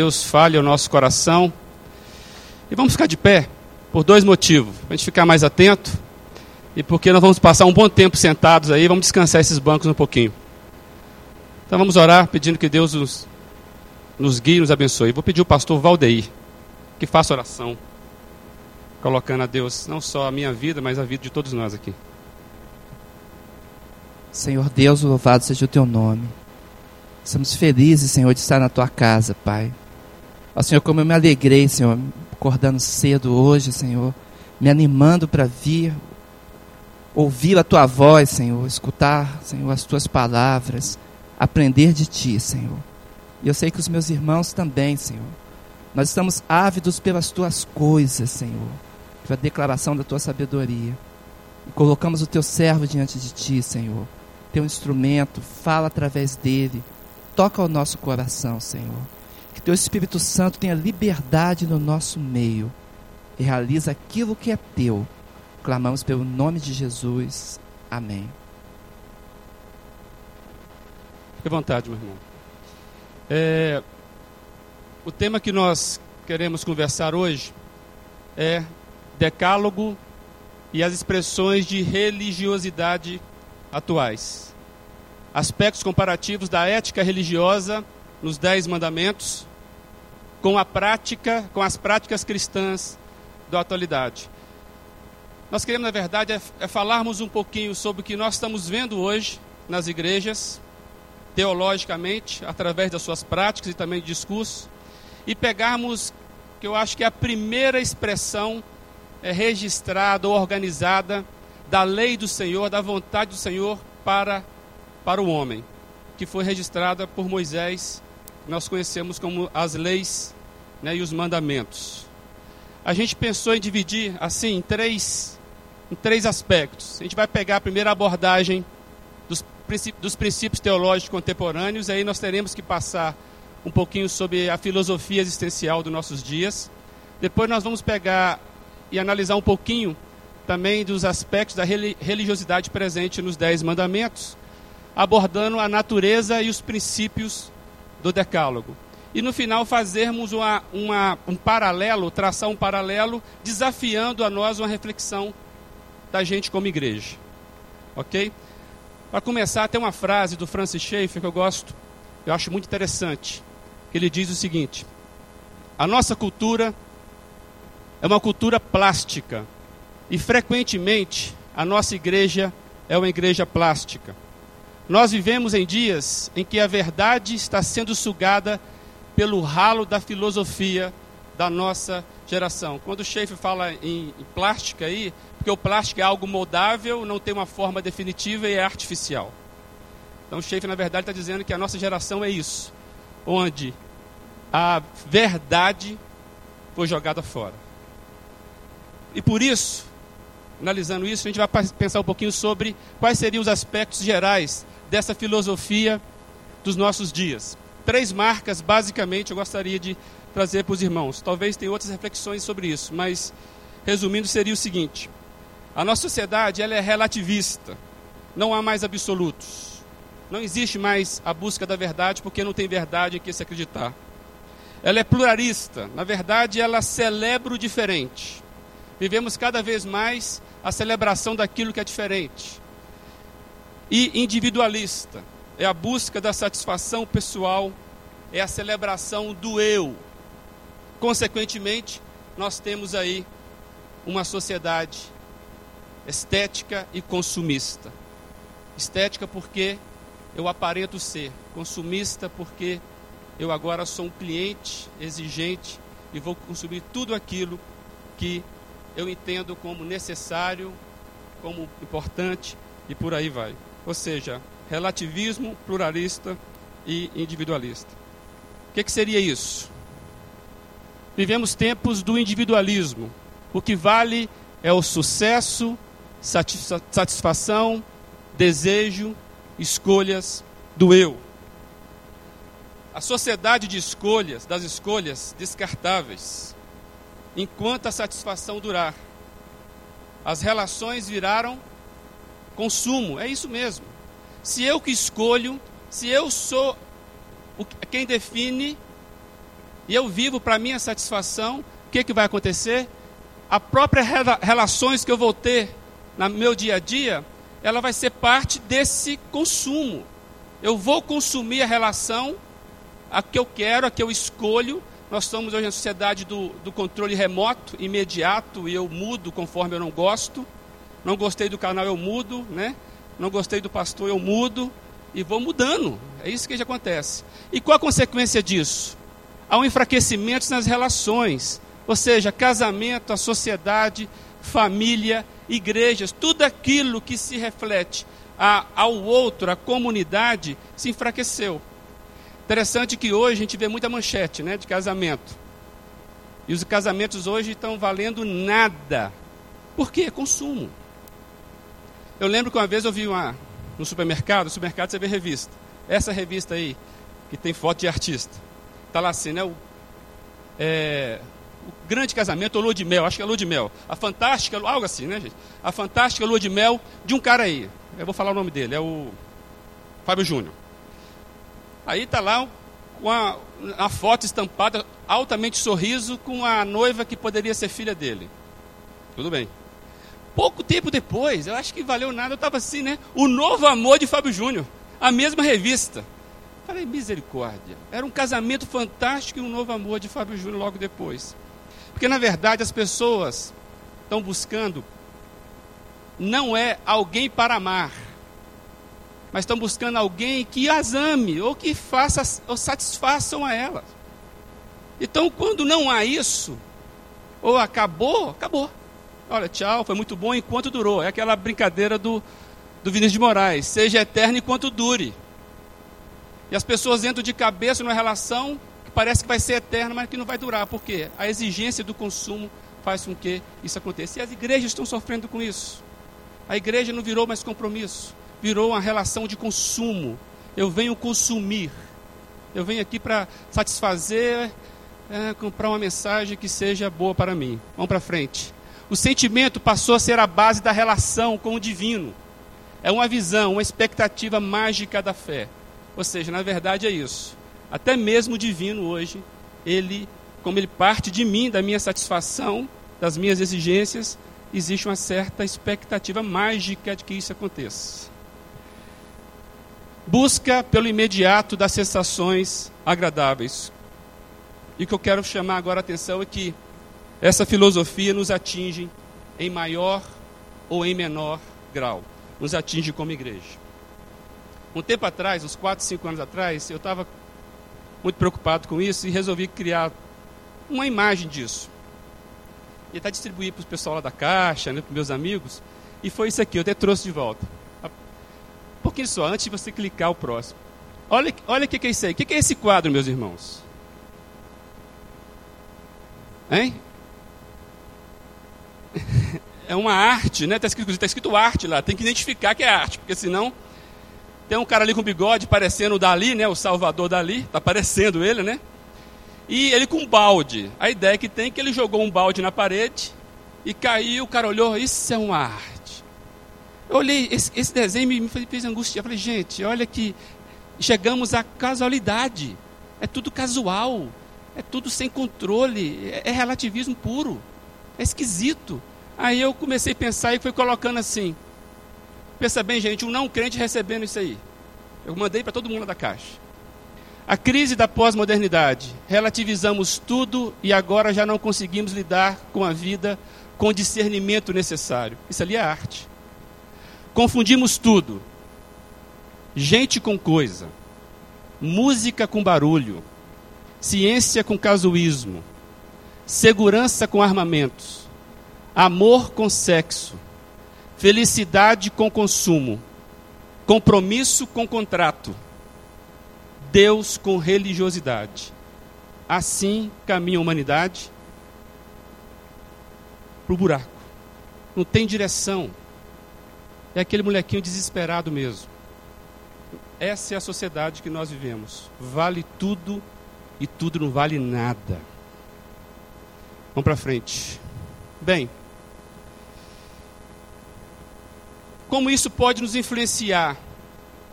Deus fale ao nosso coração. E vamos ficar de pé por dois motivos. Para a gente ficar mais atento e porque nós vamos passar um bom tempo sentados aí, vamos descansar esses bancos um pouquinho. Então vamos orar pedindo que Deus nos, nos guie nos abençoe. Vou pedir o pastor Valdeir que faça oração, colocando a Deus não só a minha vida, mas a vida de todos nós aqui. Senhor Deus, louvado seja o teu nome. Estamos felizes, Senhor, de estar na tua casa, Pai. Ó Senhor, como eu me alegrei, Senhor, acordando cedo hoje, Senhor, me animando para vir ouvir a tua voz, Senhor, escutar, Senhor, as tuas palavras aprender de Ti, Senhor. E eu sei que os meus irmãos também, Senhor. Nós estamos ávidos pelas Tuas coisas, Senhor, pela declaração da Tua sabedoria. E colocamos o Teu servo diante de Ti, Senhor. Teu instrumento, fala através dele. Toca o nosso coração, Senhor. Que Teu Espírito Santo tenha liberdade no nosso meio. E realiza aquilo que é Teu. Clamamos pelo nome de Jesus. Amém. Fique à vontade, meu irmão. É, o tema que nós queremos conversar hoje é decálogo e as expressões de religiosidade atuais. Aspectos comparativos da ética religiosa nos Dez Mandamentos com a prática, com as práticas cristãs da atualidade. Nós queremos, na verdade, é, é falarmos um pouquinho sobre o que nós estamos vendo hoje nas igrejas, teologicamente, através das suas práticas e também de discurso, e pegarmos, que eu acho que é a primeira expressão é, registrada ou organizada da lei do Senhor, da vontade do Senhor para, para o homem, que foi registrada por Moisés, nós conhecemos como as leis né, e os mandamentos. A gente pensou em dividir assim em três, em três aspectos. A gente vai pegar a primeira abordagem dos princípios teológicos contemporâneos, aí nós teremos que passar um pouquinho sobre a filosofia existencial dos nossos dias. Depois nós vamos pegar e analisar um pouquinho também dos aspectos da religiosidade presente nos Dez Mandamentos, abordando a natureza e os princípios do Decálogo. E no final fazermos uma, uma, um paralelo, traçar um paralelo, desafiando a nós uma reflexão da gente como igreja. Ok? Para começar, tem uma frase do Francis Schaeffer que eu gosto, eu acho muito interessante. Que ele diz o seguinte: A nossa cultura é uma cultura plástica e frequentemente a nossa igreja é uma igreja plástica. Nós vivemos em dias em que a verdade está sendo sugada pelo ralo da filosofia da nossa geração. Quando o Schaeffer fala em, em plástica aí, porque o plástico é algo moldável, não tem uma forma definitiva e é artificial. Então o Schaefer, na verdade, está dizendo que a nossa geração é isso, onde a verdade foi jogada fora. E por isso, analisando isso, a gente vai pensar um pouquinho sobre quais seriam os aspectos gerais dessa filosofia dos nossos dias. Três marcas, basicamente, eu gostaria de trazer para os irmãos. Talvez tenha outras reflexões sobre isso, mas resumindo, seria o seguinte: a nossa sociedade ela é relativista. Não há mais absolutos. Não existe mais a busca da verdade porque não tem verdade em que se acreditar. Ela é pluralista. Na verdade, ela celebra o diferente. Vivemos cada vez mais a celebração daquilo que é diferente. E individualista. É a busca da satisfação pessoal, é a celebração do eu. Consequentemente, nós temos aí uma sociedade estética e consumista. Estética porque eu aparento ser, consumista porque eu agora sou um cliente exigente e vou consumir tudo aquilo que eu entendo como necessário, como importante e por aí vai. Ou seja, relativismo pluralista e individualista. O que, que seria isso? Vivemos tempos do individualismo. O que vale é o sucesso, satisfação, desejo, escolhas do eu. A sociedade de escolhas, das escolhas descartáveis, enquanto a satisfação durar. As relações viraram consumo, é isso mesmo. Se eu que escolho, se eu sou quem define e eu vivo para minha satisfação, o que, que vai acontecer? A própria rela relações que eu vou ter no meu dia a dia, ela vai ser parte desse consumo. Eu vou consumir a relação a que eu quero, a que eu escolho. Nós estamos hoje na sociedade do, do controle remoto, imediato, e eu mudo conforme eu não gosto. Não gostei do canal, eu mudo, né? Não gostei do pastor, eu mudo e vou mudando. É isso que já acontece. E qual a consequência disso? Há um enfraquecimento nas relações, ou seja, casamento, a sociedade, família, igrejas, tudo aquilo que se reflete a, ao outro, a comunidade, se enfraqueceu. Interessante que hoje a gente vê muita manchete né, de casamento. E os casamentos hoje estão valendo nada. Por quê? Consumo. Eu lembro que uma vez eu vi uma, no supermercado, no supermercado você vê revista. Essa revista aí, que tem foto de artista. Está lá assim, né? O, é, o grande casamento, ou lua de mel, acho que é lua de mel. A fantástica, algo assim, né, gente? A fantástica lua de mel de um cara aí. Eu vou falar o nome dele, é o Fábio Júnior. Aí está lá com a, a foto estampada, altamente sorriso, com a noiva que poderia ser filha dele. Tudo bem. Pouco tempo depois, eu acho que valeu nada, eu estava assim, né? O novo amor de Fábio Júnior, a mesma revista. Falei, misericórdia. Era um casamento fantástico e um novo amor de Fábio Júnior logo depois. Porque na verdade as pessoas estão buscando não é alguém para amar, mas estão buscando alguém que as ame ou que faça ou satisfaçam a elas. Então, quando não há isso, ou acabou, acabou. Olha, tchau, foi muito bom enquanto durou. É aquela brincadeira do, do Vinícius de Moraes. Seja eterno enquanto dure. E as pessoas entram de cabeça numa relação que parece que vai ser eterna, mas que não vai durar. Por quê? A exigência do consumo faz com que isso aconteça. E as igrejas estão sofrendo com isso. A igreja não virou mais compromisso virou uma relação de consumo. Eu venho consumir. Eu venho aqui para satisfazer, é, comprar uma mensagem que seja boa para mim. Vamos para frente. O sentimento passou a ser a base da relação com o divino. É uma visão, uma expectativa mágica da fé. Ou seja, na verdade é isso. Até mesmo o divino hoje, ele, como ele parte de mim, da minha satisfação, das minhas exigências, existe uma certa expectativa mágica de que isso aconteça busca pelo imediato das sensações agradáveis. E o que eu quero chamar agora a atenção é que essa filosofia nos atinge em maior ou em menor grau, nos atinge como igreja. Um tempo atrás, uns 4, 5 anos atrás, eu estava muito preocupado com isso e resolvi criar uma imagem disso. E até distribuir para o pessoal lá da caixa, né, para meus amigos. E foi isso aqui, eu até trouxe de volta. Um pouquinho só, antes de você clicar o próximo. Olha, olha o que é isso aí. O que é esse quadro, meus irmãos? Hein? É uma arte, né? Está escrito, tá escrito arte lá. Tem que identificar que é arte, porque senão tem um cara ali com bigode parecendo o Dali, né? O Salvador Dali. Está parecendo ele, né? E ele com um balde. A ideia que tem é que ele jogou um balde na parede e caiu. O cara olhou. Isso é uma arte. Eu olhei esse, esse desenho e me fez angústia. Eu falei, gente, olha que chegamos à casualidade. É tudo casual. É tudo sem controle. É, é relativismo puro. É esquisito. Aí eu comecei a pensar e fui colocando assim. Pensa bem, gente, um não crente recebendo isso aí. Eu mandei para todo mundo da caixa. A crise da pós-modernidade. Relativizamos tudo e agora já não conseguimos lidar com a vida com o discernimento necessário. Isso ali é arte. Confundimos tudo. Gente com coisa, música com barulho, ciência com casuísmo, segurança com armamentos, amor com sexo, felicidade com consumo, compromisso com contrato, Deus com religiosidade. Assim caminha a humanidade para o buraco. Não tem direção, é aquele molequinho desesperado mesmo. Essa é a sociedade que nós vivemos. Vale tudo e tudo não vale nada. Vamos para frente. Bem, como isso pode nos influenciar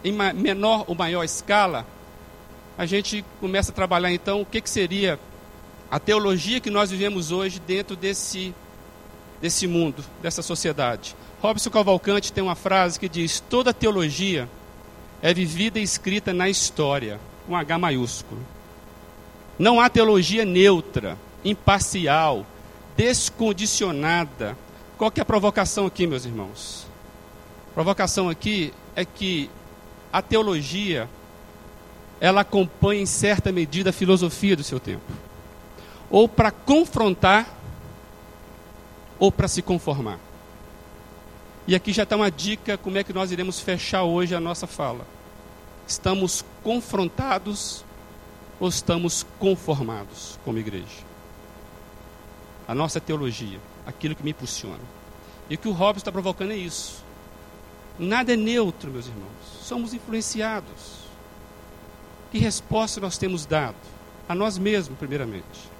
em menor ou maior escala, a gente começa a trabalhar então o que, que seria a teologia que nós vivemos hoje dentro desse, desse mundo, dessa sociedade. Robson Cavalcante tem uma frase que diz: toda teologia é vivida e escrita na história, com H maiúsculo. Não há teologia neutra, imparcial, descondicionada. Qual que é a provocação aqui, meus irmãos? Provocação aqui é que a teologia ela acompanha em certa medida a filosofia do seu tempo. Ou para confrontar, ou para se conformar. E aqui já está uma dica como é que nós iremos fechar hoje a nossa fala. Estamos confrontados ou estamos conformados como igreja? A nossa teologia, aquilo que me impulsiona. E o que o Robson está provocando é isso. Nada é neutro, meus irmãos. Somos influenciados. Que resposta nós temos dado? A nós mesmos, primeiramente.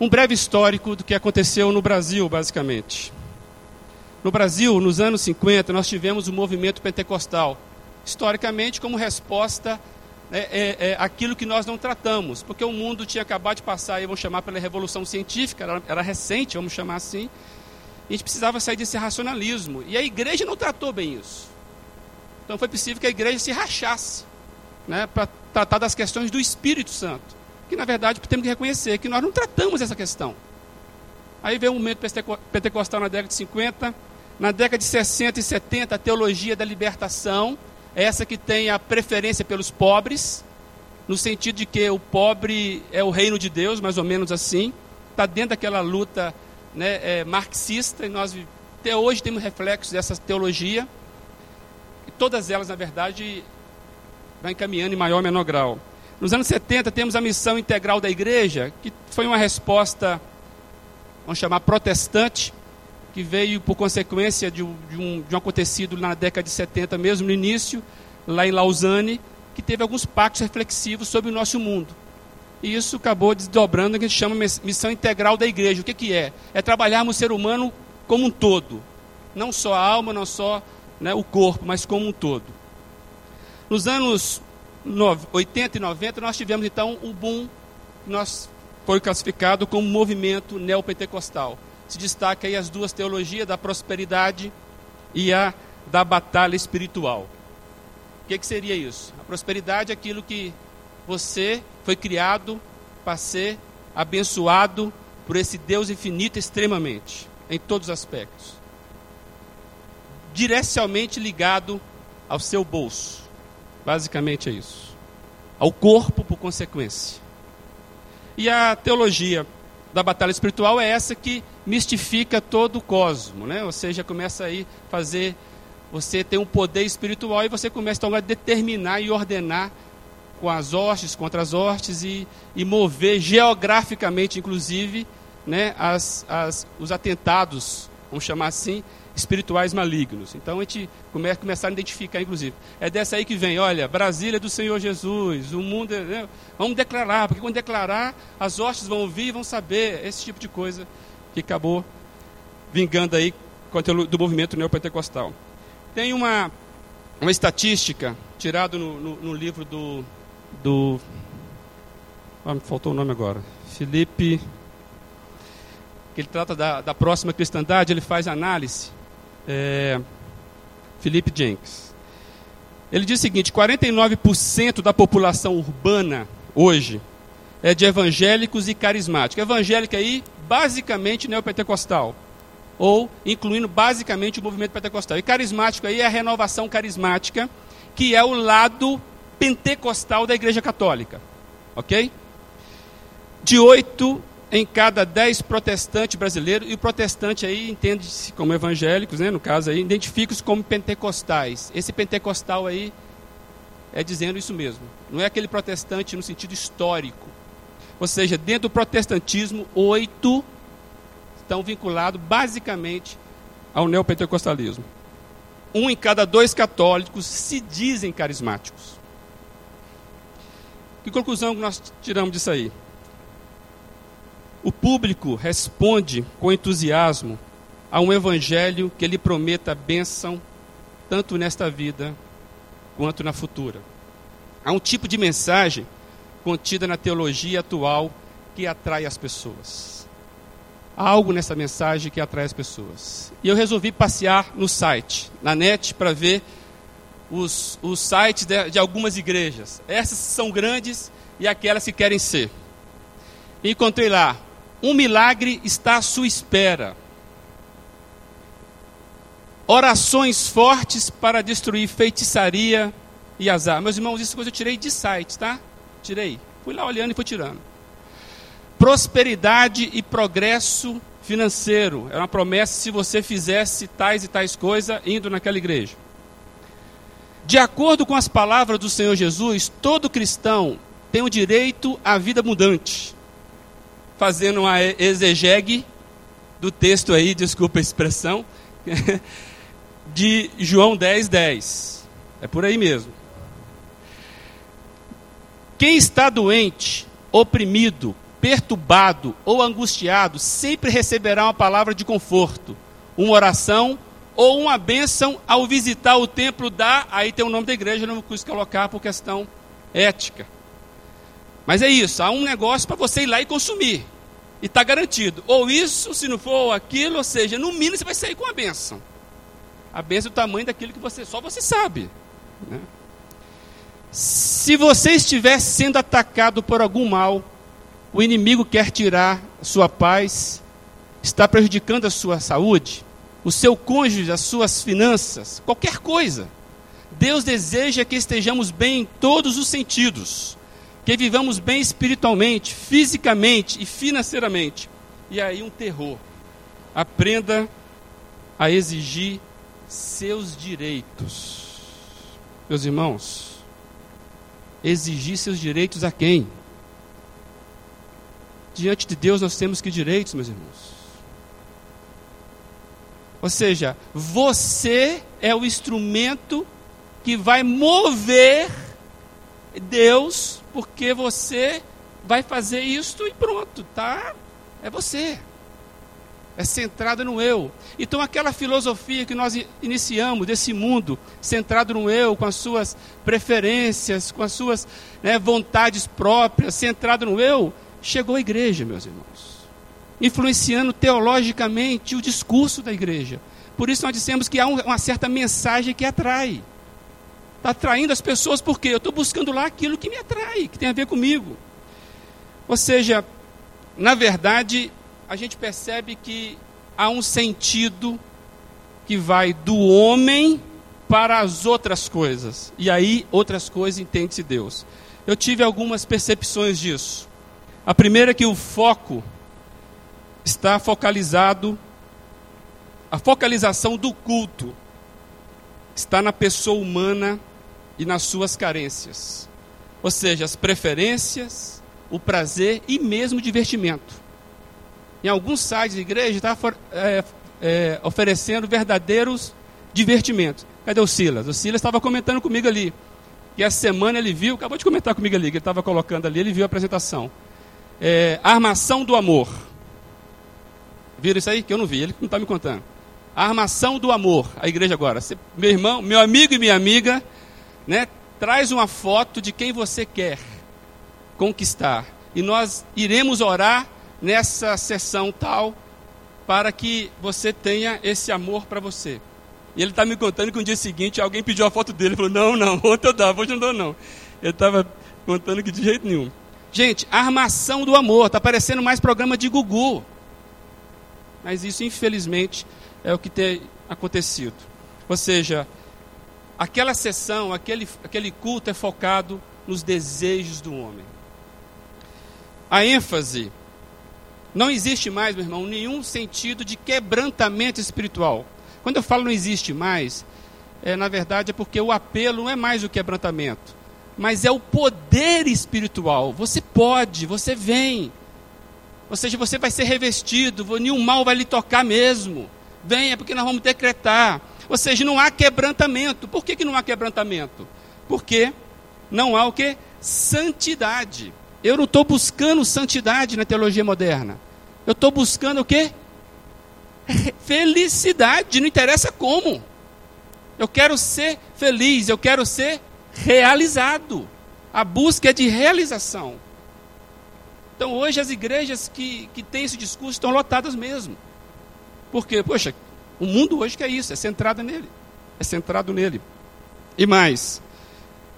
Um breve histórico do que aconteceu no Brasil, basicamente. No Brasil, nos anos 50, nós tivemos o movimento pentecostal, historicamente, como resposta é, é, é, que nós não tratamos, porque o mundo tinha acabado de passar, vamos chamar pela revolução científica, era, era recente, vamos chamar assim, a gente precisava sair desse racionalismo, e a igreja não tratou bem isso. Então foi possível que a igreja se rachasse, né, para tratar das questões do Espírito Santo, que na verdade temos que reconhecer que nós não tratamos essa questão. Aí veio o momento pentecostal na década de 50, na década de 60 e 70, a teologia da libertação, essa que tem a preferência pelos pobres, no sentido de que o pobre é o reino de Deus, mais ou menos assim, está dentro daquela luta né, é, marxista, e nós até hoje temos reflexos dessa teologia, e todas elas, na verdade, vão encaminhando em maior ou menor grau. Nos anos 70, temos a missão integral da igreja, que foi uma resposta, vamos chamar, protestante, que veio por consequência de um, de, um, de um acontecido na década de 70, mesmo no início, lá em Lausanne, que teve alguns pactos reflexivos sobre o nosso mundo. E isso acabou desdobrando o que a gente chama missão integral da igreja. O que, que é? É trabalharmos o ser humano como um todo. Não só a alma, não só né, o corpo, mas como um todo. Nos anos 80 e 90, nós tivemos então o boom, que nós foi classificado como movimento neopentecostal se destaca aí as duas teologias da prosperidade e a da batalha espiritual. O que, que seria isso? A prosperidade é aquilo que você foi criado para ser abençoado por esse Deus infinito extremamente, em todos os aspectos. Diretamente ligado ao seu bolso. Basicamente é isso. Ao corpo, por consequência. E a teologia da batalha espiritual é essa que mistifica todo o cosmo, né? Ou seja, começa aí fazer você ter um poder espiritual e você começa então a determinar e ordenar com as hostes, contra as hostes e, e mover geograficamente, inclusive, né, as, as, os atentados, vamos chamar assim, espirituais malignos. Então a gente come, começar a identificar, inclusive. É dessa aí que vem, olha, Brasília é do Senhor Jesus, o mundo. É, né? Vamos declarar, porque quando declarar, as hostes vão ouvir e vão saber esse tipo de coisa que acabou vingando aí do movimento neopentecostal. Tem uma, uma estatística tirada no, no, no, livro do. Do ah, me faltou o nome agora. Felipe. Que ele trata da, da próxima cristandade, ele faz análise é, Felipe Jenkins. Ele diz o seguinte: 49% da população urbana hoje é de evangélicos e carismáticos. Evangélico aí, basicamente neopentecostal, ou incluindo basicamente o movimento pentecostal. E carismático aí é a renovação carismática, que é o lado pentecostal da Igreja Católica. Ok? De 8 em cada dez protestantes brasileiros, e o protestante aí entende-se como evangélicos, né, no caso aí, identifica-se como pentecostais. Esse pentecostal aí é dizendo isso mesmo. Não é aquele protestante no sentido histórico. Ou seja, dentro do protestantismo, oito estão vinculados basicamente ao neopentecostalismo. Um em cada dois católicos se dizem carismáticos. Que conclusão nós tiramos disso aí? O público responde com entusiasmo a um evangelho que lhe prometa bênção tanto nesta vida quanto na futura. Há um tipo de mensagem contida na teologia atual que atrai as pessoas. Há algo nessa mensagem que atrai as pessoas. E eu resolvi passear no site, na net, para ver os, os sites de, de algumas igrejas. Essas são grandes e aquelas que querem ser. Encontrei lá: um milagre está à sua espera. Orações fortes para destruir feitiçaria e azar. Meus irmãos, isso coisa eu tirei de sites, tá? Tirei. Fui lá olhando e fui tirando. Prosperidade e progresso financeiro. Era uma promessa se você fizesse tais e tais coisas indo naquela igreja. De acordo com as palavras do Senhor Jesus, todo cristão tem o direito à vida abundante. Fazendo uma exegegue do texto aí, desculpa a expressão, de João 10, 10. É por aí mesmo. Quem está doente, oprimido, perturbado ou angustiado, sempre receberá uma palavra de conforto, uma oração ou uma bênção ao visitar o templo da. Aí tem o nome da igreja, não quis colocar por questão ética. Mas é isso, há um negócio para você ir lá e consumir. E está garantido. Ou isso, se não for aquilo, ou seja, no mínimo você vai sair com a bênção. A bênção é o tamanho daquilo que você só você sabe. Né? Se você estiver sendo atacado por algum mal, o inimigo quer tirar sua paz, está prejudicando a sua saúde, o seu cônjuge, as suas finanças, qualquer coisa. Deus deseja que estejamos bem em todos os sentidos, que vivamos bem espiritualmente, fisicamente e financeiramente. E aí um terror. Aprenda a exigir seus direitos. Meus irmãos, exigir seus direitos a quem? Diante de Deus nós temos que direitos, meus irmãos? Ou seja, você é o instrumento que vai mover Deus, porque você vai fazer isto e pronto, tá? É você é centrada no eu. Então, aquela filosofia que nós iniciamos desse mundo, centrado no eu, com as suas preferências, com as suas né, vontades próprias, centrado no eu, chegou à igreja, meus irmãos, influenciando teologicamente o discurso da igreja. Por isso, nós dissemos que há uma certa mensagem que atrai. Está atraindo as pessoas porque eu estou buscando lá aquilo que me atrai, que tem a ver comigo. Ou seja, na verdade, a gente percebe que há um sentido que vai do homem para as outras coisas. E aí, outras coisas entende-se Deus. Eu tive algumas percepções disso. A primeira é que o foco está focalizado, a focalização do culto está na pessoa humana e nas suas carências. Ou seja, as preferências, o prazer e mesmo o divertimento em alguns sites de igreja, está é, é, oferecendo verdadeiros divertimentos. Cadê o Silas? O Silas estava comentando comigo ali. E essa semana ele viu, acabou de comentar comigo ali, que ele estava colocando ali, ele viu a apresentação. É, armação do amor. Viram isso aí? Que eu não vi, ele não está me contando. A armação do amor, a igreja agora. meu irmão, meu amigo e minha amiga, né, traz uma foto de quem você quer conquistar. E nós iremos orar nessa sessão tal, para que você tenha esse amor para você. E ele está me contando que no dia seguinte alguém pediu a foto dele. Ele falou: Não, não, ontem eu dava, hoje não dou, não. Ele estava contando que de jeito nenhum. Gente, armação do amor. Está parecendo mais programa de Gugu. Mas isso, infelizmente, é o que tem acontecido. Ou seja, aquela sessão, aquele, aquele culto é focado nos desejos do homem. A ênfase não existe mais, meu irmão, nenhum sentido de quebrantamento espiritual. Quando eu falo não existe mais, é, na verdade é porque o apelo não é mais o quebrantamento, mas é o poder espiritual. Você pode, você vem. Ou seja, você vai ser revestido, nenhum mal vai lhe tocar mesmo. Venha, porque nós vamos decretar. Ou seja, não há quebrantamento. Por que, que não há quebrantamento? Porque não há o que? Santidade. Eu não estou buscando santidade na teologia moderna. Eu estou buscando o quê? Felicidade, não interessa como. Eu quero ser feliz, eu quero ser realizado. A busca é de realização. Então hoje as igrejas que, que têm esse discurso estão lotadas mesmo. Porque, poxa, o mundo hoje que é isso, é centrado nele. É centrado nele. E mais,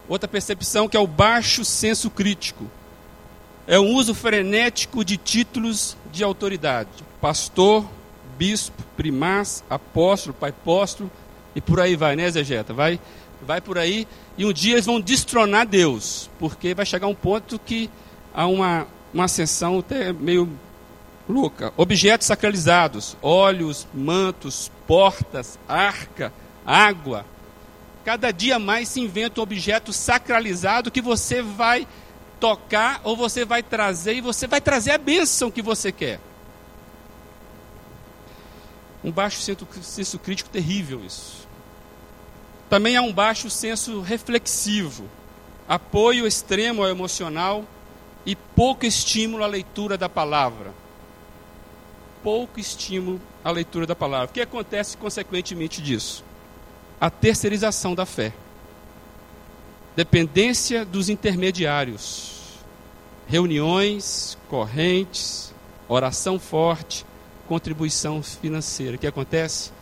outra percepção que é o baixo senso crítico. É o uso frenético de títulos de autoridade. Pastor, bispo, primaz, apóstolo, pai apóstolo, e por aí vai, né, Zegeta? Vai, vai por aí, e um dia eles vão destronar Deus, porque vai chegar um ponto que há uma, uma ascensão até meio louca. Objetos sacralizados, olhos, mantos, portas, arca, água. Cada dia mais se inventa um objeto sacralizado que você vai tocar ou você vai trazer e você vai trazer a bênção que você quer. Um baixo senso crítico terrível isso. Também há um baixo senso reflexivo, apoio extremo ao emocional e pouco estímulo à leitura da palavra. Pouco estímulo à leitura da palavra. O que acontece consequentemente disso? A terceirização da fé. Dependência dos intermediários. Reuniões, correntes, oração forte, contribuição financeira. O que acontece?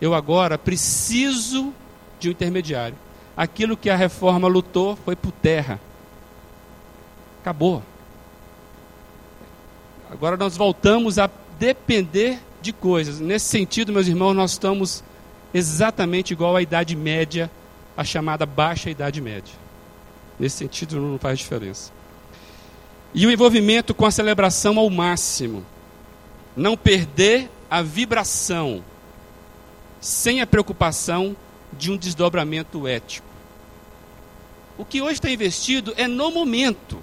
Eu agora preciso de um intermediário. Aquilo que a reforma lutou foi por terra. Acabou. Agora nós voltamos a depender de coisas. Nesse sentido, meus irmãos, nós estamos exatamente igual à Idade Média, a chamada Baixa Idade Média. Nesse sentido, não faz diferença. E o envolvimento com a celebração ao máximo não perder a vibração, sem a preocupação de um desdobramento ético. O que hoje está investido é no momento.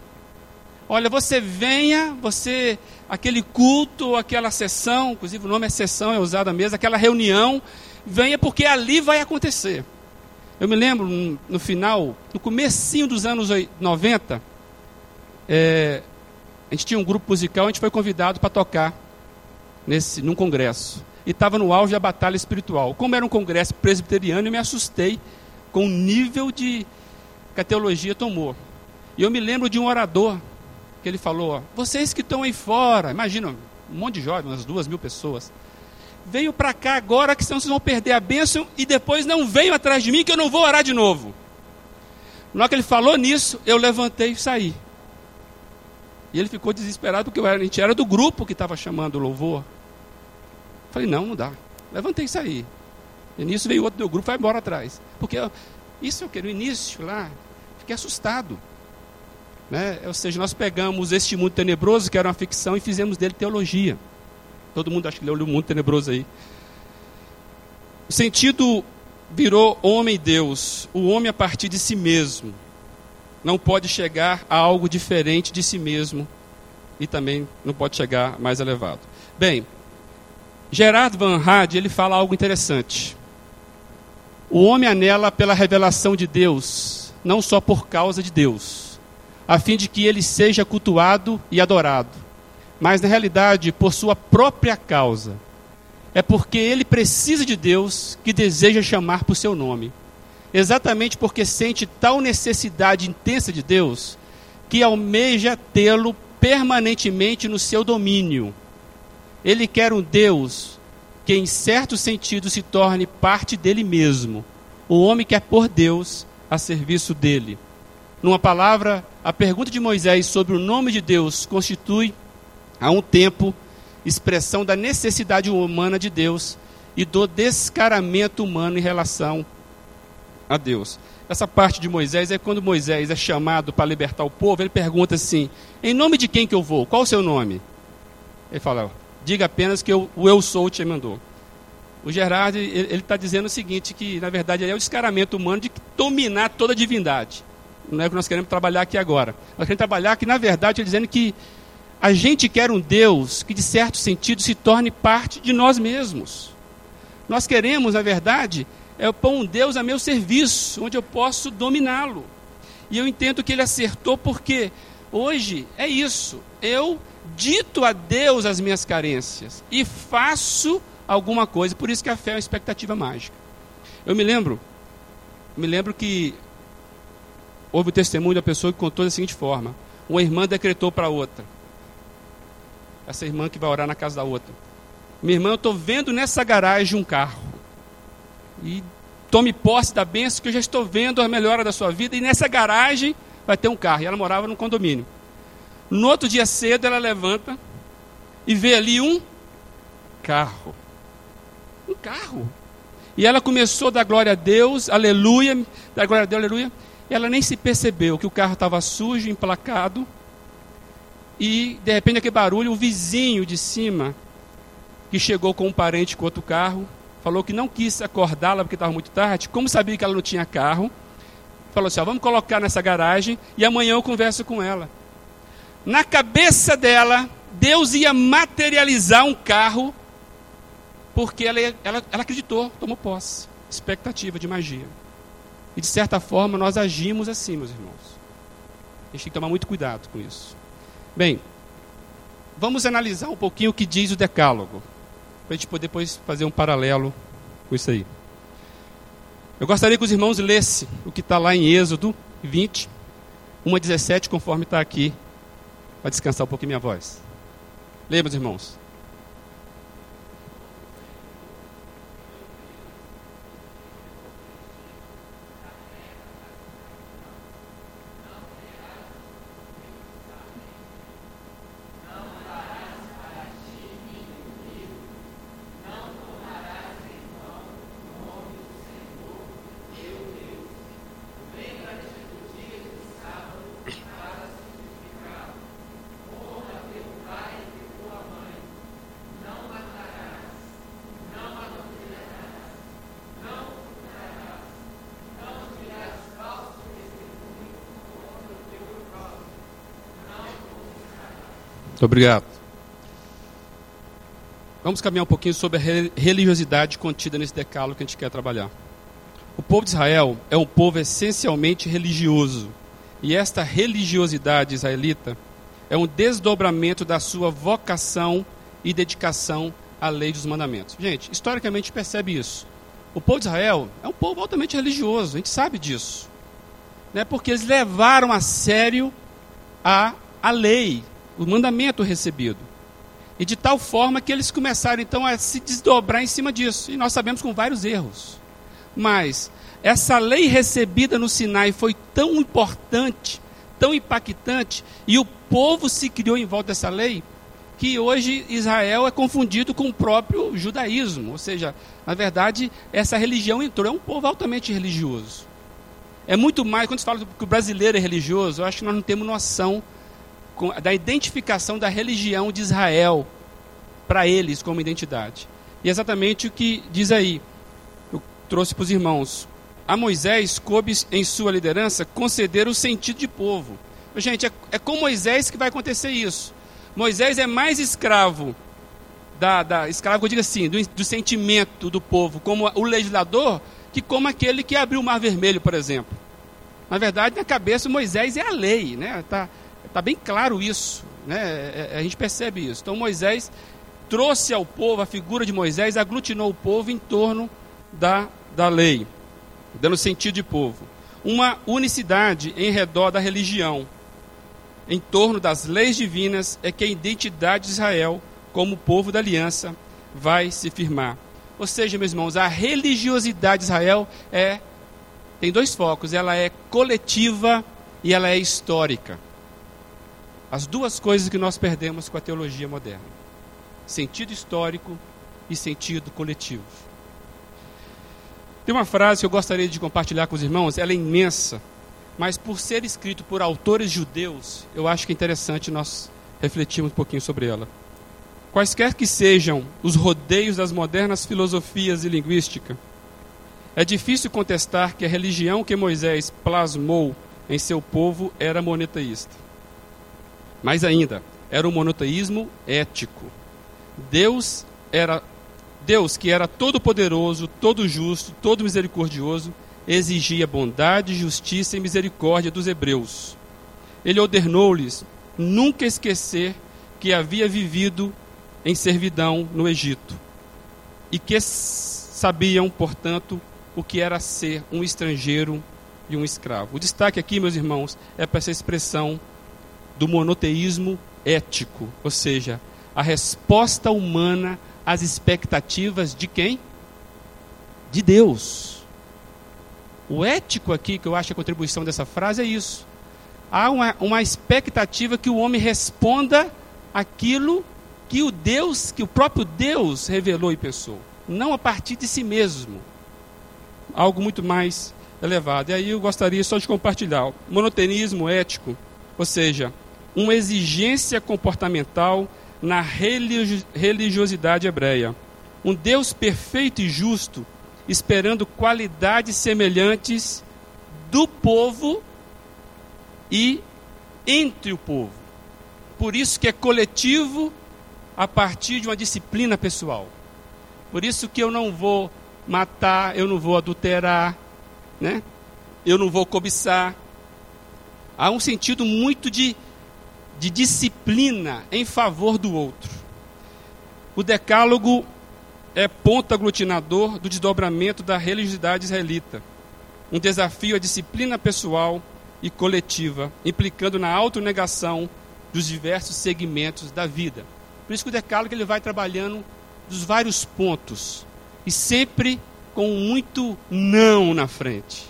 Olha, você venha, você, aquele culto, aquela sessão, inclusive o nome é sessão, é usada mesmo, aquela reunião, venha porque ali vai acontecer. Eu me lembro no final, no comecinho dos anos 90, é, a gente tinha um grupo musical, a gente foi convidado para tocar nesse, num congresso. E estava no auge da batalha espiritual. Como era um congresso presbiteriano, eu me assustei com o nível de que a teologia tomou. E eu me lembro de um orador que ele falou: vocês que estão aí fora, imagina, um monte de jovens, umas duas mil pessoas, veio para cá agora que senão vocês vão perder a bênção e depois não venham atrás de mim que eu não vou orar de novo. Na hora que ele falou nisso, eu levantei e saí. E ele ficou desesperado porque a gente era do grupo que estava chamando o louvor. Falei, não, não dá. Levantei e saí. E nisso veio outro do grupo, vai embora atrás. Porque isso eu quero, no início lá, fiquei assustado. Né? Ou seja, nós pegamos este mundo tenebroso, que era uma ficção, e fizemos dele teologia. Todo mundo acha que leu o mundo tenebroso aí. O sentido virou homem Deus, o homem a partir de si mesmo. Não pode chegar a algo diferente de si mesmo e também não pode chegar mais elevado. Bem, Gerard Van Had, ele fala algo interessante. O homem anela pela revelação de Deus, não só por causa de Deus, a fim de que ele seja cultuado e adorado, mas na realidade por sua própria causa. É porque ele precisa de Deus que deseja chamar por seu nome. Exatamente porque sente tal necessidade intensa de Deus que almeja tê-lo permanentemente no seu domínio ele quer um Deus que, em certo sentido, se torne parte dele mesmo. O homem quer pôr Deus a serviço dele. Numa palavra, a pergunta de Moisés sobre o nome de Deus constitui, há um tempo, expressão da necessidade humana de Deus e do descaramento humano em relação a Deus. Essa parte de Moisés é quando Moisés é chamado para libertar o povo, ele pergunta assim: Em nome de quem que eu vou? Qual o seu nome? Ele fala: diga apenas que eu, o eu sou te mandou. O Gerard ele está dizendo o seguinte, que na verdade é o descaramento humano de dominar toda a divindade. Não é o que nós queremos trabalhar aqui agora. Nós queremos trabalhar que, na verdade, dizendo que a gente quer um Deus que, de certo sentido, se torne parte de nós mesmos. Nós queremos, na verdade, é pôr um Deus a meu serviço, onde eu posso dominá-lo. E eu entendo que ele acertou porque hoje é isso. Eu dito a Deus as minhas carências e faço alguma coisa. Por isso que a fé é uma expectativa mágica. Eu me lembro, me lembro que houve o testemunho da pessoa que contou da seguinte forma: uma irmã decretou para outra, essa irmã que vai orar na casa da outra: Minha irmã, eu estou vendo nessa garagem um carro. E tome posse da benção, que eu já estou vendo a melhora da sua vida. E nessa garagem vai ter um carro. E ela morava num condomínio. No outro dia cedo, ela levanta e vê ali um carro. Um carro. E ela começou a dar glória a Deus, aleluia, dar glória a Deus, aleluia. Ela nem se percebeu que o carro estava sujo, emplacado. E de repente aquele barulho, o vizinho de cima, que chegou com um parente com outro carro, falou que não quis acordá-la porque estava muito tarde, como sabia que ela não tinha carro, falou assim: ó, vamos colocar nessa garagem e amanhã eu converso com ela. Na cabeça dela, Deus ia materializar um carro porque ela, ela, ela acreditou, tomou posse. Expectativa de magia. E de certa forma nós agimos assim, meus irmãos. A gente tem que tomar muito cuidado com isso. Bem, vamos analisar um pouquinho o que diz o Decálogo, para a gente poder depois fazer um paralelo com isso aí. Eu gostaria que os irmãos lessem o que está lá em Êxodo 20, 1 a 17, conforme está aqui, para descansar um pouquinho minha voz. Leia, meus irmãos. Obrigado. Vamos caminhar um pouquinho sobre a religiosidade contida nesse decálogo que a gente quer trabalhar. O povo de Israel é um povo essencialmente religioso. E esta religiosidade israelita é um desdobramento da sua vocação e dedicação à lei dos mandamentos. Gente, historicamente percebe isso. O povo de Israel é um povo altamente religioso, a gente sabe disso. Né? Porque eles levaram a sério a, a lei, o mandamento recebido. E de tal forma que eles começaram então a se desdobrar em cima disso. E nós sabemos com vários erros. Mas essa lei recebida no Sinai foi tão importante, tão impactante, e o povo se criou em volta dessa lei, que hoje Israel é confundido com o próprio judaísmo. Ou seja, na verdade, essa religião entrou. É um povo altamente religioso. É muito mais, quando se fala que o brasileiro é religioso, eu acho que nós não temos noção da identificação da religião de Israel para eles como identidade. E é exatamente o que diz aí, eu trouxe para os irmãos. A Moisés coube em sua liderança conceder o sentido de povo. Gente, é, é com Moisés que vai acontecer isso. Moisés é mais escravo da, da escravo, eu digo assim, do, do sentimento do povo, como o legislador, que como aquele que abriu o Mar Vermelho, por exemplo. Na verdade, na cabeça, Moisés é a lei, né? Tá, Está bem claro isso, né? É, é, a gente percebe isso. Então Moisés trouxe ao povo, a figura de Moisés aglutinou o povo em torno da, da lei, dando sentido de povo. Uma unicidade em redor da religião, em torno das leis divinas, é que a identidade de Israel, como povo da aliança, vai se firmar. Ou seja, meus irmãos, a religiosidade de Israel é tem dois focos, ela é coletiva e ela é histórica. As duas coisas que nós perdemos com a teologia moderna: sentido histórico e sentido coletivo. Tem uma frase que eu gostaria de compartilhar com os irmãos, ela é imensa, mas por ser escrito por autores judeus, eu acho que é interessante nós refletirmos um pouquinho sobre ela. Quaisquer que sejam os rodeios das modernas filosofias e linguística, é difícil contestar que a religião que Moisés plasmou em seu povo era monoteísta. Mais ainda, era um monoteísmo ético. Deus era Deus que era todo poderoso, todo justo, todo misericordioso, exigia bondade, justiça e misericórdia dos hebreus. Ele ordenou-lhes nunca esquecer que havia vivido em servidão no Egito e que sabiam, portanto, o que era ser um estrangeiro e um escravo. O destaque aqui, meus irmãos, é para essa expressão do monoteísmo ético, ou seja, a resposta humana às expectativas de quem? De Deus. O ético aqui, que eu acho a contribuição dessa frase é isso. Há uma, uma expectativa que o homem responda aquilo que o Deus, que o próprio Deus revelou e pensou, não a partir de si mesmo. Algo muito mais elevado. E aí eu gostaria só de compartilhar. Monoteísmo ético, ou seja, uma exigência comportamental na religiosidade hebreia. Um Deus perfeito e justo, esperando qualidades semelhantes do povo e entre o povo. Por isso que é coletivo a partir de uma disciplina pessoal. Por isso que eu não vou matar, eu não vou adulterar, né? Eu não vou cobiçar. Há um sentido muito de, de disciplina em favor do outro. O decálogo é ponto aglutinador do desdobramento da religiosidade israelita. Um desafio à disciplina pessoal e coletiva, implicando na autonegação dos diversos segmentos da vida. Por isso que o decálogo ele vai trabalhando dos vários pontos e sempre com muito não na frente.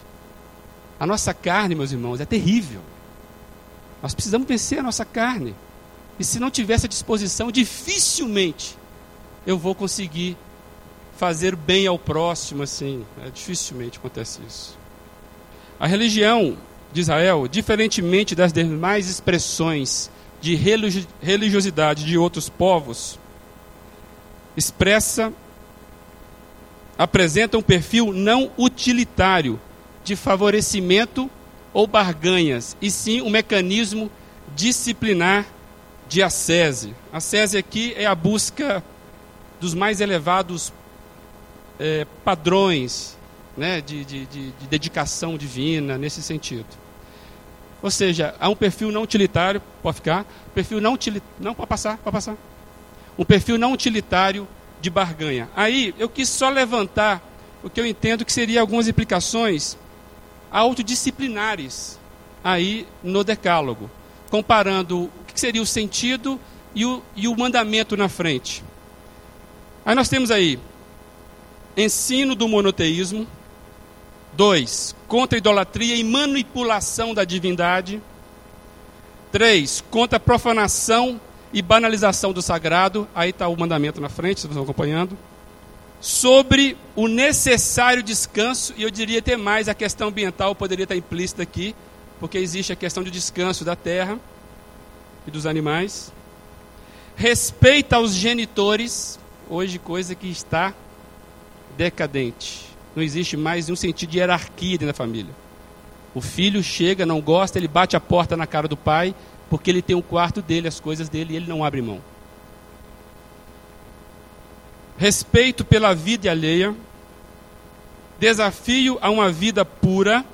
A nossa carne, meus irmãos, é terrível. Nós precisamos vencer a nossa carne. E se não tiver essa disposição, dificilmente eu vou conseguir fazer bem ao próximo assim. É, dificilmente acontece isso. A religião de Israel, diferentemente das demais expressões de religiosidade de outros povos, expressa apresenta um perfil não utilitário de favorecimento ou barganhas, e sim um mecanismo disciplinar de ascese. Ascese aqui é a busca dos mais elevados é, padrões né, de, de, de, de dedicação divina, nesse sentido. Ou seja, há um perfil não utilitário, pode ficar, perfil não utilitário, não, pode passar, pode passar. Um perfil não utilitário de barganha. Aí eu quis só levantar o que eu entendo que seria algumas implicações autodisciplinares aí no decálogo, comparando o que seria o sentido e o, e o mandamento na frente. Aí nós temos aí ensino do monoteísmo, dois, contra a idolatria e manipulação da divindade, três, contra a profanação e banalização do sagrado, aí está o mandamento na frente, vocês estão acompanhando. Sobre o necessário descanso, e eu diria até mais, a questão ambiental poderia estar implícita aqui, porque existe a questão de descanso da terra e dos animais. Respeito aos genitores, hoje coisa que está decadente. Não existe mais um sentido de hierarquia dentro da família. O filho chega, não gosta, ele bate a porta na cara do pai, porque ele tem o um quarto dele, as coisas dele, e ele não abre mão. Respeito pela vida alheia, desafio a uma vida pura,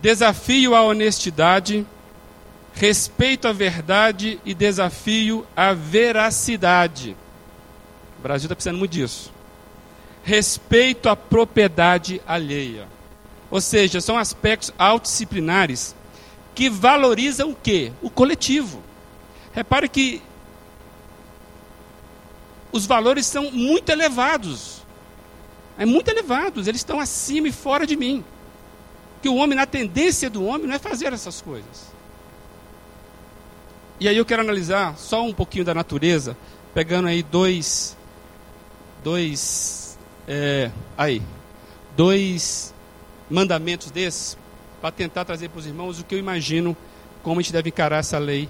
desafio à honestidade, respeito à verdade e desafio à veracidade. O Brasil está precisando muito disso. Respeito à propriedade alheia. Ou seja, são aspectos autodisciplinares que valoriza o quê? O coletivo. Repare que os valores são muito elevados. É muito elevados, eles estão acima e fora de mim. Que o homem, na tendência do homem, não é fazer essas coisas. E aí eu quero analisar só um pouquinho da natureza, pegando aí dois, dois, é, aí, dois mandamentos desses, para tentar trazer para os irmãos o que eu imagino como a gente deve encarar essa lei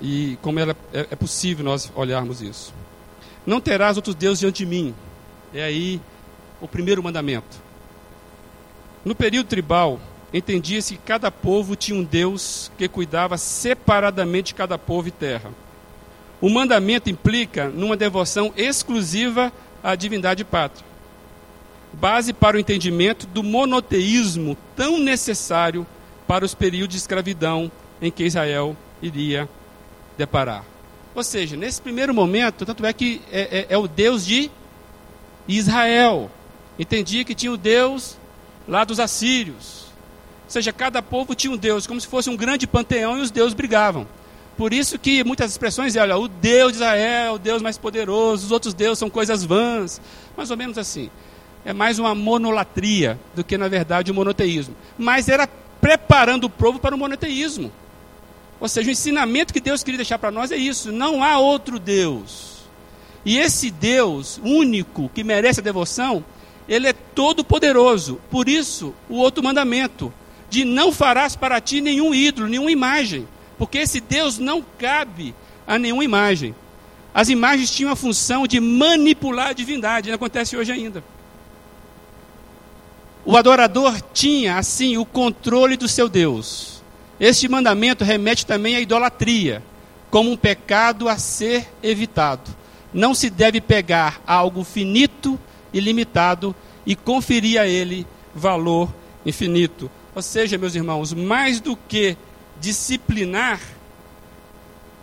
e como ela, é, é possível nós olharmos isso. Não terás outros deuses diante de mim. É aí o primeiro mandamento. No período tribal, entendia-se que cada povo tinha um Deus que cuidava separadamente de cada povo e terra. O mandamento implica numa devoção exclusiva à divindade pátria base para o entendimento do monoteísmo tão necessário para os períodos de escravidão em que Israel iria deparar. Ou seja, nesse primeiro momento, tanto é que é, é, é o Deus de Israel. Entendia que tinha o Deus lá dos assírios. Ou seja, cada povo tinha um Deus, como se fosse um grande panteão e os deuses brigavam. Por isso que muitas expressões olha, o Deus de Israel, o Deus mais poderoso, os outros deuses são coisas vãs. Mais ou menos assim. É mais uma monolatria do que, na verdade, o um monoteísmo. Mas era preparando o povo para o monoteísmo. Ou seja, o ensinamento que Deus queria deixar para nós é isso: não há outro Deus. E esse Deus único que merece a devoção, ele é todo poderoso. Por isso, o outro mandamento de não farás para ti nenhum ídolo, nenhuma imagem, porque esse Deus não cabe a nenhuma imagem. As imagens tinham a função de manipular a divindade, não acontece hoje ainda. O adorador tinha, assim, o controle do seu Deus. Este mandamento remete também à idolatria, como um pecado a ser evitado. Não se deve pegar algo finito e limitado e conferir a ele valor infinito. Ou seja, meus irmãos, mais do que disciplinar,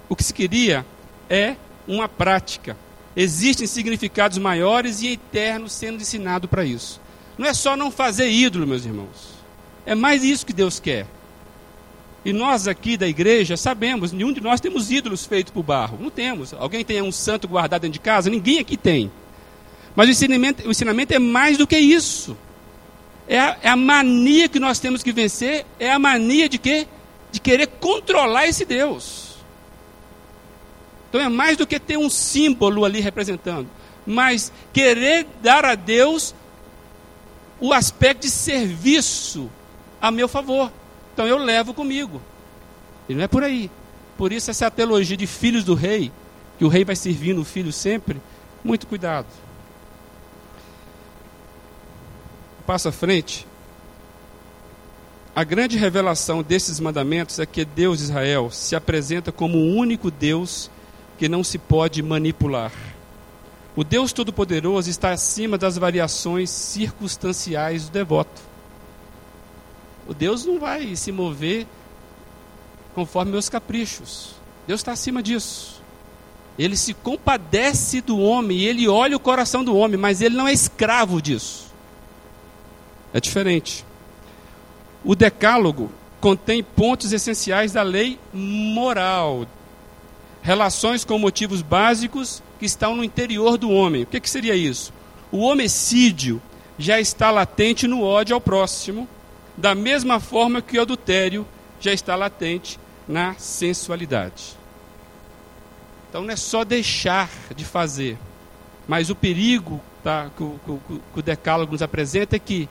o que se queria é uma prática. Existem significados maiores e eternos sendo ensinado para isso. Não é só não fazer ídolo, meus irmãos. É mais isso que Deus quer. E nós aqui da igreja sabemos, nenhum de nós temos ídolos feitos por barro. Não temos. Alguém tem um santo guardado dentro de casa? Ninguém aqui tem. Mas o ensinamento, o ensinamento é mais do que isso. É a, é a, mania que nós temos que vencer, é a mania de quê? De querer controlar esse Deus. Então é mais do que ter um símbolo ali representando, mas querer dar a Deus o aspecto de serviço a meu favor. Então eu levo comigo. E não é por aí. Por isso essa teologia de filhos do rei, que o rei vai servindo o filho sempre, muito cuidado. Passo à frente. A grande revelação desses mandamentos é que Deus Israel se apresenta como o único Deus que não se pode manipular. O Deus Todo-Poderoso está acima das variações circunstanciais do devoto. O Deus não vai se mover conforme meus caprichos. Deus está acima disso. Ele se compadece do homem, ele olha o coração do homem, mas ele não é escravo disso. É diferente. O decálogo contém pontos essenciais da lei moral, relações com motivos básicos que estão no interior do homem. O que, que seria isso? O homicídio já está latente no ódio ao próximo, da mesma forma que o adultério já está latente na sensualidade. Então não é só deixar de fazer, mas o perigo tá, que, o, que o Decálogo nos apresenta é que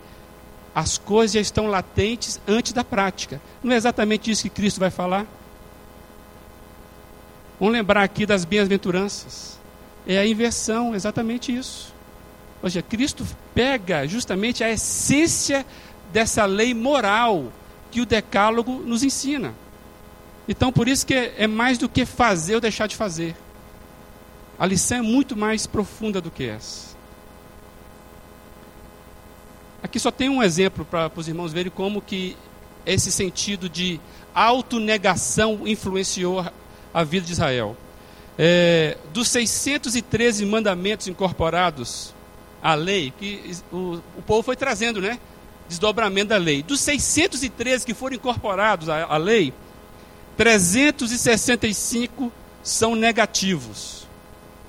as coisas já estão latentes antes da prática. Não é exatamente isso que Cristo vai falar? Vamos lembrar aqui das bem-aventuranças. É a inversão, exatamente isso. Ou seja, Cristo pega justamente a essência dessa lei moral que o decálogo nos ensina. Então, por isso que é mais do que fazer ou deixar de fazer. A lição é muito mais profunda do que essa. Aqui só tem um exemplo para os irmãos verem como que esse sentido de autonegação influenciou a vida de Israel. É, dos 613 mandamentos incorporados à lei, que o, o povo foi trazendo, né? Desdobramento da lei. Dos 613 que foram incorporados à, à lei, 365 são negativos.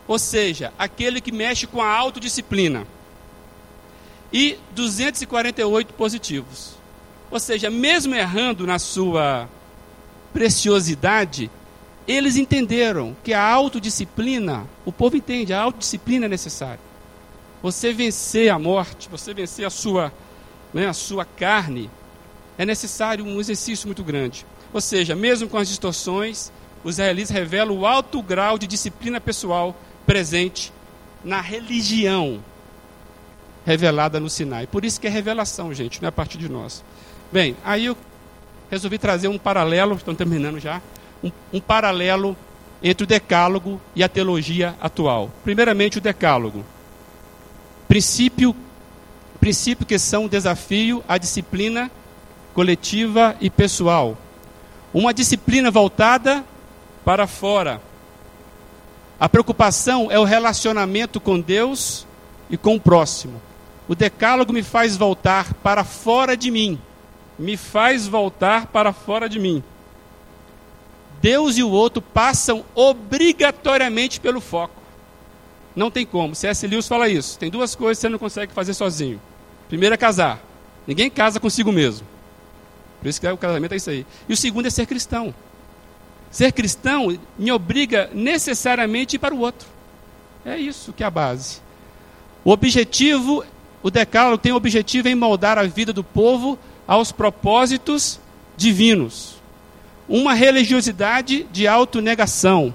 Ou seja, aquele que mexe com a autodisciplina. E 248 positivos. Ou seja, mesmo errando na sua preciosidade, eles entenderam que a autodisciplina, o povo entende, a autodisciplina é necessária. Você vencer a morte, você vencer a sua né, a sua carne, é necessário um exercício muito grande. Ou seja, mesmo com as distorções, os israelitas revelam o alto grau de disciplina pessoal presente na religião revelada no Sinai. Por isso que é revelação, gente, não é a partir de nós. Bem, aí eu resolvi trazer um paralelo, estamos terminando já, um, um paralelo entre o decálogo e a teologia atual. Primeiramente, o decálogo. Princípio princípio que são um desafio à disciplina coletiva e pessoal. Uma disciplina voltada para fora. A preocupação é o relacionamento com Deus e com o próximo. O decálogo me faz voltar para fora de mim. Me faz voltar para fora de mim. Deus e o outro passam obrigatoriamente pelo foco. Não tem como. C.S. Lewis fala isso. Tem duas coisas que você não consegue fazer sozinho. Primeiro é casar. Ninguém casa consigo mesmo. Por isso que o casamento é isso aí. E o segundo é ser cristão. Ser cristão me obriga necessariamente a ir para o outro. É isso que é a base. O objetivo, o decálogo tem o objetivo em moldar a vida do povo aos propósitos divinos. Uma religiosidade de autonegação,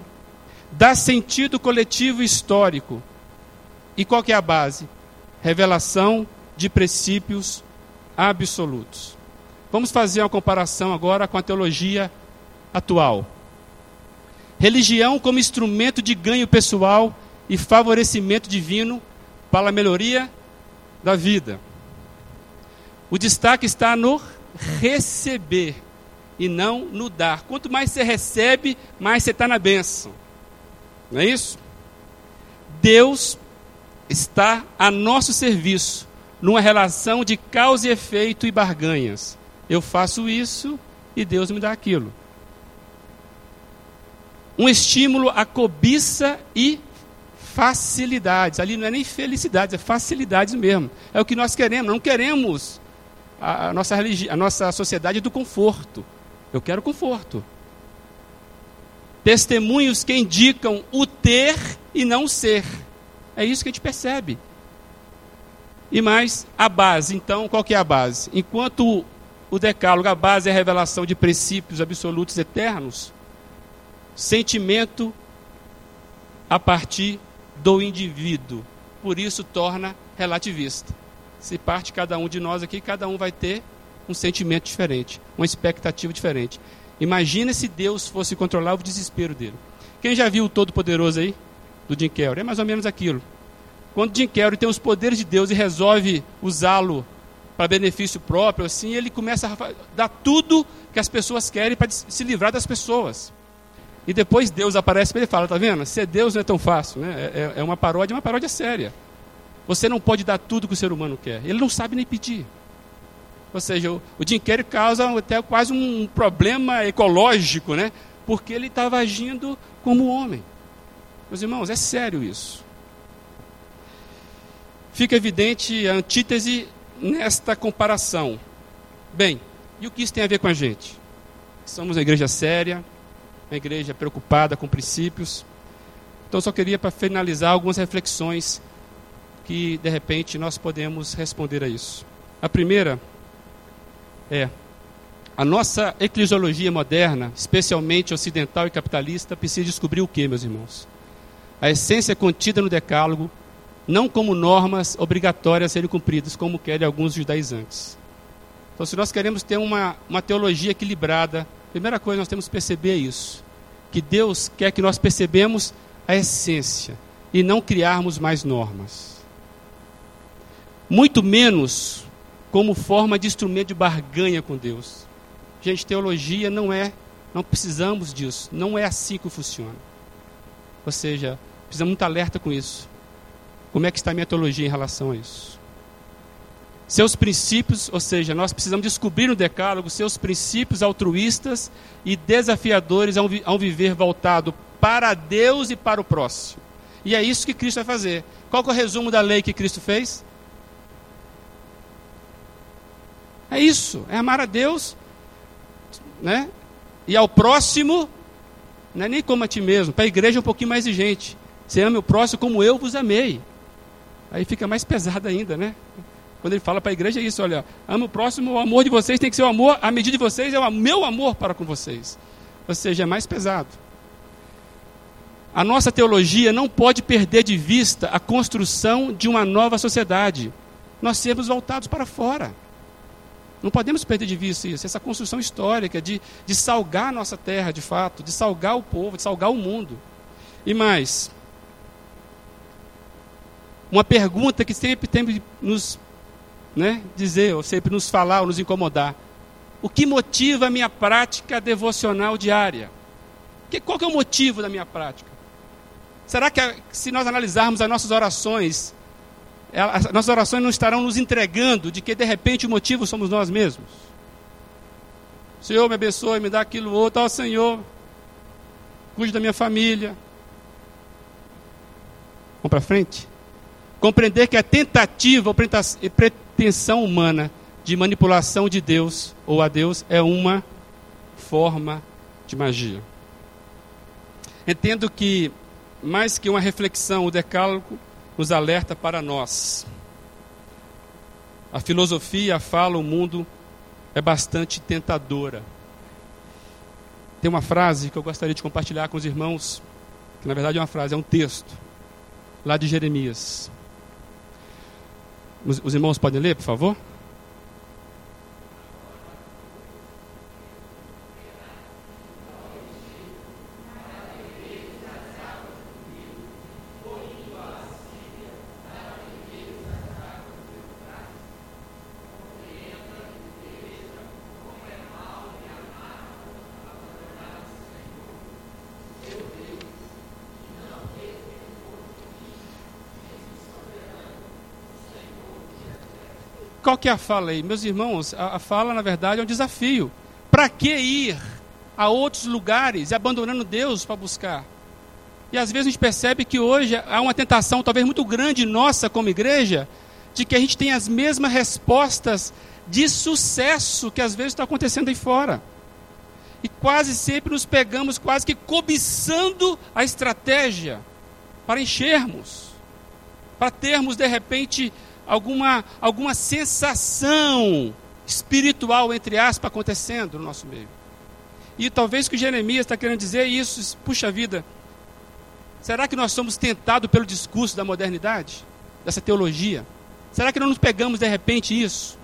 dá sentido coletivo histórico. E qual que é a base? Revelação de princípios absolutos. Vamos fazer uma comparação agora com a teologia atual. Religião como instrumento de ganho pessoal e favorecimento divino para a melhoria da vida. O destaque está no receber e não no dar. Quanto mais você recebe, mais você está na bênção. Não é isso? Deus está a nosso serviço, numa relação de causa e efeito e barganhas. Eu faço isso e Deus me dá aquilo. Um estímulo à cobiça e facilidades. Ali não é nem felicidades, é facilidades mesmo. É o que nós queremos. Não queremos a, a nossa, a nossa sociedade do conforto. Eu quero conforto. Testemunhos que indicam o ter e não ser. É isso que a gente percebe. E mais, a base. Então, qual que é a base? Enquanto o decálogo, a base é a revelação de princípios absolutos eternos, sentimento a partir do indivíduo. Por isso torna relativista. Se parte cada um de nós aqui, cada um vai ter um sentimento diferente, uma expectativa diferente. Imagina se Deus fosse controlar o desespero dele. Quem já viu o Todo-Poderoso aí? Do Jim Carrey. É mais ou menos aquilo. Quando Jim Carrey tem os poderes de Deus e resolve usá-lo para benefício próprio, assim, ele começa a dar tudo que as pessoas querem para se livrar das pessoas. E depois Deus aparece para ele e fala: Tá vendo? Ser Deus não é tão fácil. Né? É, é, é uma paródia, uma paródia séria. Você não pode dar tudo que o ser humano quer. Ele não sabe nem pedir. Ou seja, o, o Jim Carrey causa até quase um problema ecológico, né? Porque ele estava agindo como homem. Meus irmãos, é sério isso. Fica evidente a antítese nesta comparação. Bem, e o que isso tem a ver com a gente? Somos uma igreja séria, uma igreja preocupada com princípios. Então, só queria, para finalizar, algumas reflexões que, de repente, nós podemos responder a isso. A primeira é: a nossa eclesiologia moderna, especialmente ocidental e capitalista, precisa descobrir o que, meus irmãos? A essência contida no Decálogo, não como normas obrigatórias a serem cumpridas, como querem alguns judaizantes. Então, se nós queremos ter uma, uma teologia equilibrada, primeira coisa nós temos que perceber isso, que Deus quer que nós percebemos a essência e não criarmos mais normas. Muito menos como forma de instrumento de barganha com Deus. Gente, teologia não é, não precisamos disso, não é assim que funciona. Ou seja, precisamos muito alerta com isso. Como é que está a minha teologia em relação a isso? Seus princípios, ou seja, nós precisamos descobrir no decálogo seus princípios altruístas e desafiadores a um, a um viver voltado para Deus e para o próximo. E é isso que Cristo vai fazer. Qual é o resumo da lei que Cristo fez? É isso, é amar a Deus, né? E ao próximo, não é nem como a ti mesmo. Para a igreja é um pouquinho mais exigente. Você ama o próximo como eu vos amei. Aí fica mais pesado ainda, né? Quando ele fala para a igreja é isso, olha, ama o próximo, o amor de vocês tem que ser o amor, a medida de vocês é o meu amor para com vocês. Ou seja, é mais pesado. A nossa teologia não pode perder de vista a construção de uma nova sociedade. Nós sermos voltados para fora. Não podemos perder de vista isso, essa construção histórica de, de salgar a nossa terra, de fato, de salgar o povo, de salgar o mundo. E mais, uma pergunta que sempre tem que nos né, dizer, ou sempre nos falar, ou nos incomodar. O que motiva a minha prática devocional diária? Que, qual que é o motivo da minha prática? Será que se nós analisarmos as nossas orações, as nossas orações não estarão nos entregando de que de repente o motivo somos nós mesmos. Senhor, me abençoe, me dá aquilo outro. Ó Senhor, cuide da minha família. Vamos para frente? Compreender que a tentativa ou pretensão humana de manipulação de Deus ou a Deus é uma forma de magia. Entendo que, mais que uma reflexão, o Decálogo nos alerta para nós. A filosofia, a fala, o mundo é bastante tentadora. Tem uma frase que eu gostaria de compartilhar com os irmãos, que na verdade é uma frase, é um texto, lá de Jeremias. Os, os irmãos podem ler, por favor? Que é a fala aí? Meus irmãos, a, a fala, na verdade, é um desafio. Para que ir a outros lugares, abandonando Deus para buscar? E às vezes a gente percebe que hoje há uma tentação, talvez muito grande nossa como igreja, de que a gente tem as mesmas respostas de sucesso que às vezes está acontecendo aí fora. E quase sempre nos pegamos quase que cobiçando a estratégia para enchermos, para termos de repente alguma, alguma sensação espiritual, entre aspas, acontecendo no nosso meio. E talvez que Jeremias está querendo dizer isso, puxa vida, será que nós somos tentados pelo discurso da modernidade, dessa teologia? Será que não nos pegamos de repente isso?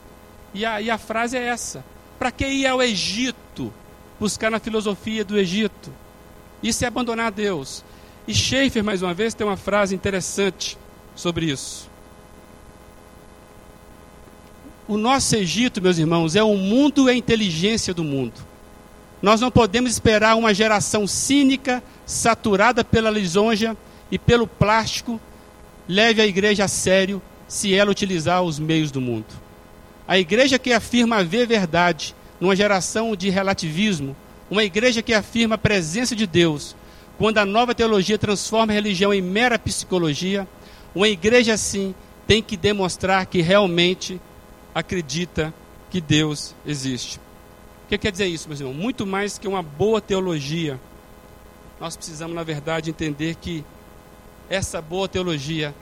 E a, e a frase é essa: para que ir ao Egito, buscar na filosofia do Egito? Isso é abandonar Deus. E Schaefer, mais uma vez, tem uma frase interessante sobre isso. O nosso Egito, meus irmãos, é o mundo e a inteligência do mundo. Nós não podemos esperar uma geração cínica, saturada pela lisonja e pelo plástico, leve a igreja a sério se ela utilizar os meios do mundo. A igreja que afirma ver verdade numa geração de relativismo, uma igreja que afirma a presença de Deus, quando a nova teologia transforma a religião em mera psicologia, uma igreja assim tem que demonstrar que realmente acredita que Deus existe. O que quer dizer isso, meus irmãos? Muito mais que uma boa teologia. Nós precisamos, na verdade, entender que essa boa teologia,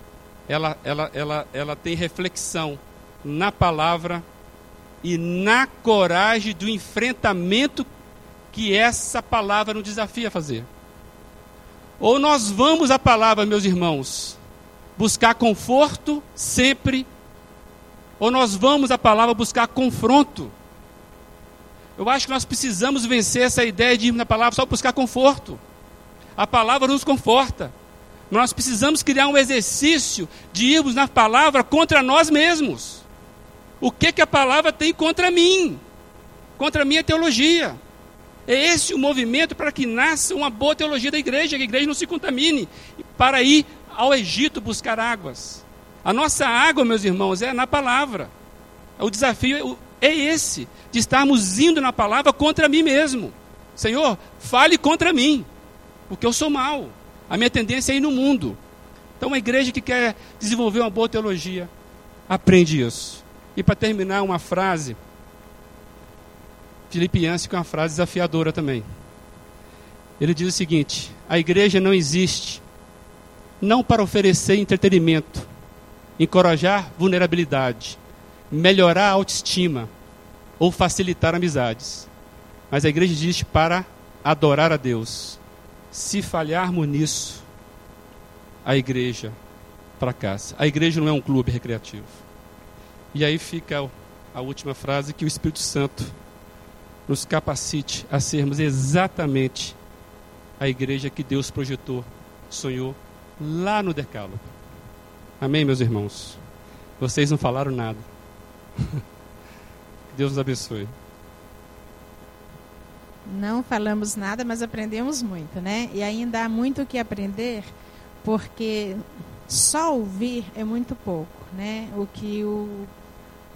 ela, ela, ela, ela tem reflexão na palavra e na coragem do enfrentamento que essa palavra nos desafia a fazer. Ou nós vamos à palavra, meus irmãos, buscar conforto sempre ou nós vamos à palavra buscar confronto? Eu acho que nós precisamos vencer essa ideia de ir na palavra só buscar conforto. A palavra nos conforta. Mas nós precisamos criar um exercício de irmos na palavra contra nós mesmos. O que, que a palavra tem contra mim? Contra a minha teologia. É esse o movimento para que nasça uma boa teologia da igreja, que a igreja não se contamine, para ir ao Egito buscar águas. A nossa água, meus irmãos, é na palavra. O desafio é esse, de estarmos indo na palavra contra mim mesmo. Senhor, fale contra mim, porque eu sou mau. A minha tendência é ir no mundo. Então, uma igreja que quer desenvolver uma boa teologia, aprende isso. E para terminar, uma frase, Filipiense, com uma frase desafiadora também. Ele diz o seguinte: a igreja não existe não para oferecer entretenimento, encorajar vulnerabilidade, melhorar a autoestima ou facilitar amizades. Mas a igreja existe para adorar a Deus. Se falharmos nisso, a igreja fracassa. A igreja não é um clube recreativo. E aí fica a última frase que o Espírito Santo nos capacite a sermos exatamente a igreja que Deus projetou, sonhou lá no Decálogo. Amém, meus irmãos? Vocês não falaram nada. Deus nos abençoe. Não falamos nada, mas aprendemos muito, né? E ainda há muito o que aprender, porque só ouvir é muito pouco. né? O que o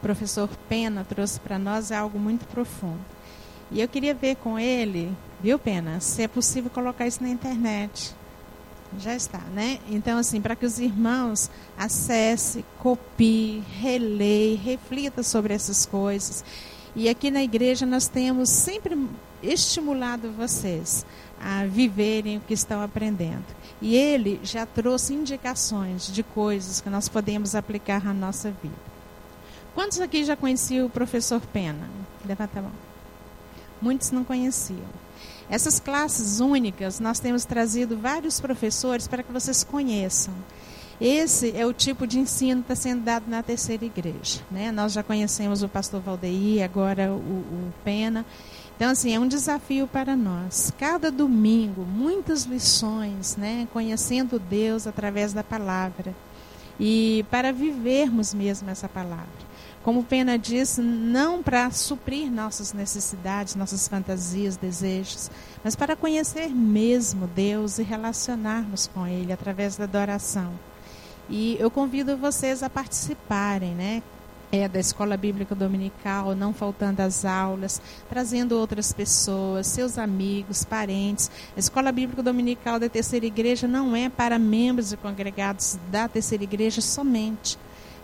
professor Pena trouxe para nós é algo muito profundo. E eu queria ver com ele, viu, Pena, se é possível colocar isso na internet. Já está, né? Então, assim, para que os irmãos acessem, copiem, releem, reflitam sobre essas coisas. E aqui na igreja nós temos sempre estimulado vocês a viverem o que estão aprendendo. E ele já trouxe indicações de coisas que nós podemos aplicar na nossa vida. Quantos aqui já conheciam o professor Pena? Levanta a mão. Muitos não conheciam. Essas classes únicas, nós temos trazido vários professores para que vocês conheçam. Esse é o tipo de ensino que está sendo dado na terceira igreja. Né? Nós já conhecemos o pastor Valdeir, agora o, o Pena. Então, assim, é um desafio para nós. Cada domingo, muitas lições, né? conhecendo Deus através da palavra. E para vivermos mesmo essa palavra como Pena disse, não para suprir nossas necessidades, nossas fantasias, desejos, mas para conhecer mesmo Deus e relacionarmos com Ele através da adoração. E eu convido vocês a participarem, né? É, da escola bíblica dominical, não faltando as aulas, trazendo outras pessoas, seus amigos, parentes. A escola bíblica dominical da terceira igreja não é para membros e congregados da terceira igreja somente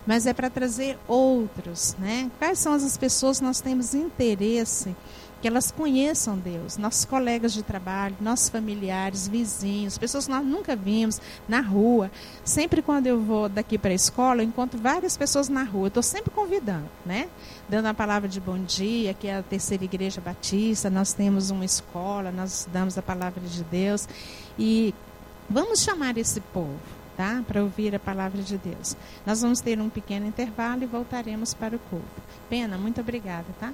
mas é para trazer outros, né? Quais são as pessoas que nós temos interesse que elas conheçam Deus, nossos colegas de trabalho, nossos familiares, vizinhos, pessoas que nós nunca vimos na rua. Sempre quando eu vou daqui para a escola, eu encontro várias pessoas na rua. Estou sempre convidando, né? Dando a palavra de bom dia, que é a terceira igreja batista. Nós temos uma escola, nós damos a palavra de Deus e vamos chamar esse povo tá? Para ouvir a palavra de Deus. Nós vamos ter um pequeno intervalo e voltaremos para o culto. Pena, muito obrigada, tá?